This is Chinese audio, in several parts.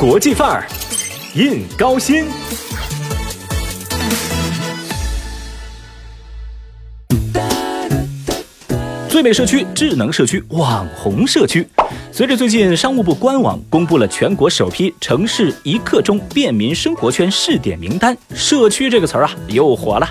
国际范儿，印高新。最美社区、智能社区、网红社区。随着最近商务部官网公布了全国首批城市一刻钟便民生活圈试点名单，社区这个词儿啊又火了。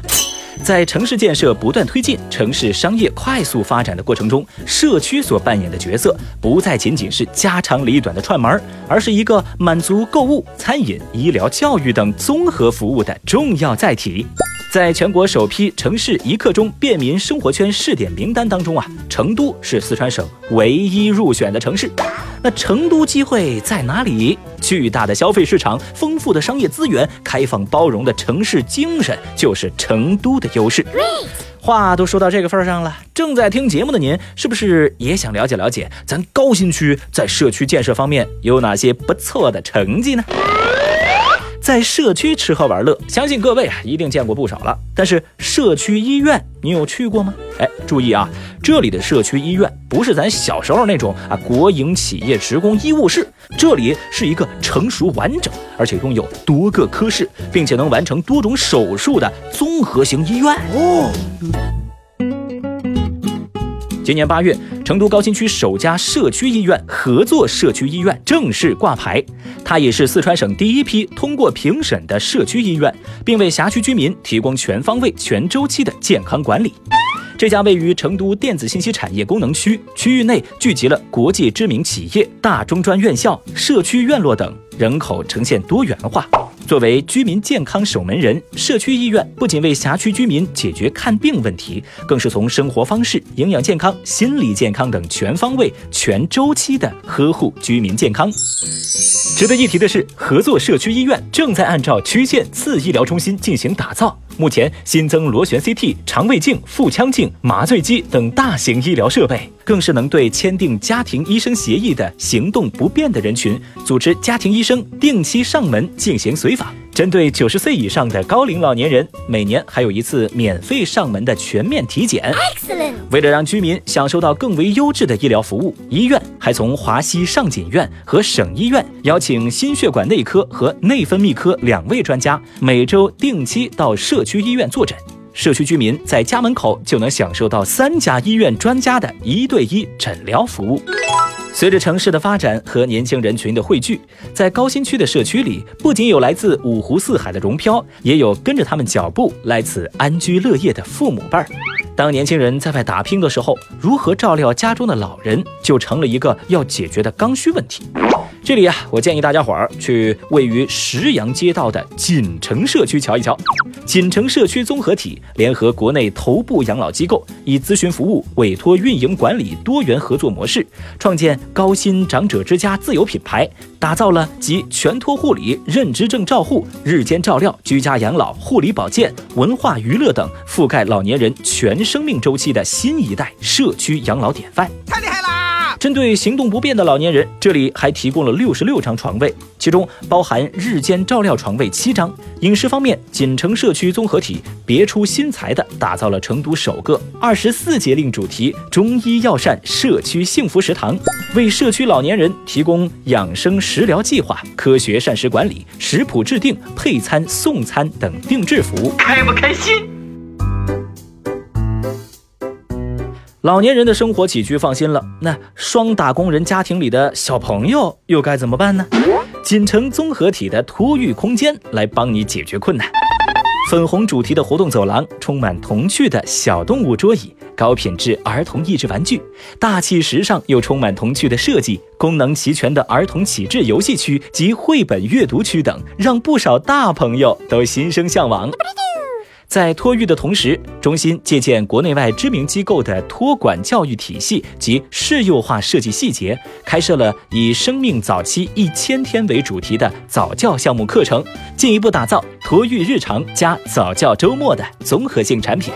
在城市建设不断推进、城市商业快速发展的过程中，社区所扮演的角色不再仅仅是家长里短的串门，而是一个满足购物、餐饮、医疗、教育等综合服务的重要载体。在全国首批城市一刻钟便民生活圈试点名单当中啊，成都是四川省唯一入选的城市。那成都机会在哪里？巨大的消费市场、丰富的商业资源、开放包容的城市精神，就是成都的优势。话都说到这个份儿上了，正在听节目的您，是不是也想了解了解咱高新区在社区建设方面有哪些不错的成绩呢？在社区吃喝玩乐，相信各位啊一定见过不少了。但是社区医院，你有去过吗？哎，注意啊，这里的社区医院不是咱小时候那种啊国营企业职工医务室，这里是一个成熟完整，而且拥有多个科室，并且能完成多种手术的综合型医院哦。今年八月，成都高新区首家社区医院——合作社区医院正式挂牌。它也是四川省第一批通过评审的社区医院，并为辖区居民提供全方位、全周期的健康管理。这家位于成都电子信息产业功能区，区域内聚集了国际知名企业、大中专院校、社区院落等，人口呈现多元化。作为居民健康守门人，社区医院不仅为辖区居民解决看病问题，更是从生活方式、营养健康、心理健康等全方位、全周期的呵护居民健康。值得一提的是，合作社区医院正在按照区县次医疗中心进行打造。目前新增螺旋 CT、肠胃镜、腹腔镜、麻醉机等大型医疗设备，更是能对签订家庭医生协议的行动不便的人群，组织家庭医生定期上门进行随访。针对九十岁以上的高龄老年人，每年还有一次免费上门的全面体检。为了让居民享受到更为优质的医疗服务，医院还从华西上锦院和省医院邀请心血管内科和内分泌科两位专家，每周定期到社区医院坐诊。社区居民在家门口就能享受到三家医院专家的一对一诊疗服务。随着城市的发展和年轻人群的汇聚，在高新区的社区里，不仅有来自五湖四海的荣漂，也有跟着他们脚步来此安居乐业的父母辈儿。当年轻人在外打拼的时候，如何照料家中的老人，就成了一个要解决的刚需问题。这里啊，我建议大家伙儿去位于石阳街道的锦城社区瞧一瞧。锦城社区综合体联合国内头部养老机构，以咨询服务、委托运营管理多元合作模式，创建高新长者之家自有品牌，打造了集全托护理、认知症照护、日间照料、居家养老、护理保健、文化娱乐等，覆盖老年人全生命周期的新一代社区养老典范。太厉害啦！针对行动不便的老年人，这里还提供了六十六张床位，其中包含日间照料床位七张。饮食方面，锦城社区综合体别出心裁地打造了成都首个二十四节令主题中医药膳社区幸福食堂，为社区老年人提供养生食疗计划、科学膳食管理、食谱制定、配餐送餐等定制服务，开不开心？老年人的生活起居放心了，那双打工人家庭里的小朋友又该怎么办呢？锦城综合体的托育空间来帮你解决困难。粉红主题的活动走廊，充满童趣的小动物桌椅，高品质儿童益智玩具，大气时尚又充满童趣的设计，功能齐全的儿童启智游戏区及绘本阅读区等，让不少大朋友都心生向往。在托育的同时，中心借鉴国内外知名机构的托管教育体系及适幼化设计细节，开设了以生命早期一千天为主题的早教项目课程，进一步打造托育日常加早教周末的综合性产品。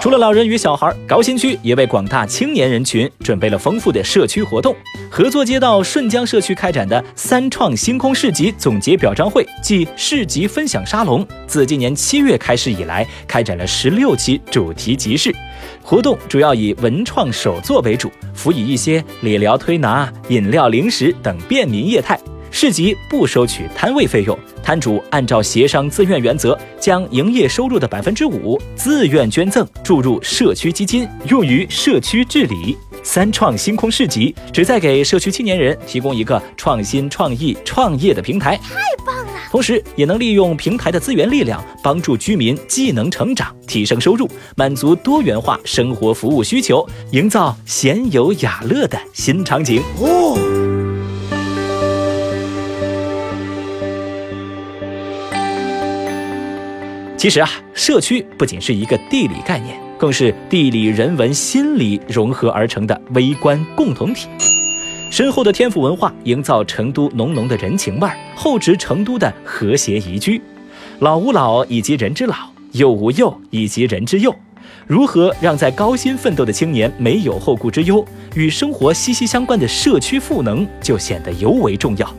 除了老人与小孩，高新区也为广大青年人群准备了丰富的社区活动。合作街道顺江社区开展的“三创星空市集”总结表彰会暨市集分享沙龙，自今年七月开始以来，开展了十六期主题集市活动，主要以文创手作为主，辅以一些理疗推拿、饮料、零食等便民业态。市集不收取摊位费用，摊主按照协商自愿原则，将营业收入的百分之五自愿捐赠注入社区基金，用于社区治理。三创星空市集旨在给社区青年人提供一个创新创意创业的平台，太棒了！同时也能利用平台的资源力量，帮助居民技能成长、提升收入，满足多元化生活服务需求，营造闲游雅乐的新场景。哦。其实啊，社区不仅是一个地理概念，更是地理、人文、心理融合而成的微观共同体。深厚的天府文化营造成都浓浓的人情味儿，厚植成都的和谐宜居。老吾老以及人之老，幼吾幼以及人之幼。如何让在高薪奋斗的青年没有后顾之忧，与生活息息相关的社区赋能就显得尤为重要。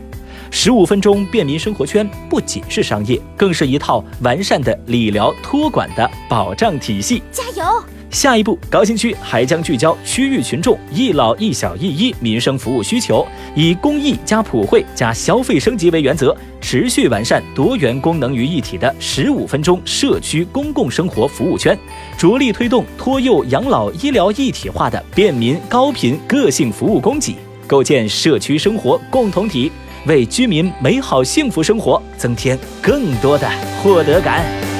十五分钟便民生活圈不仅是商业，更是一套完善的理疗托管的保障体系。加油！下一步，高新区还将聚焦区域群众一老一小一医民生服务需求，以公益加普惠加消费升级为原则，持续完善多元功能于一体的十五分钟社区公共生活服务圈，着力推动托幼养老医疗一体化的便民高频个性服务供给，构建社区生活共同体。为居民美好幸福生活增添更多的获得感。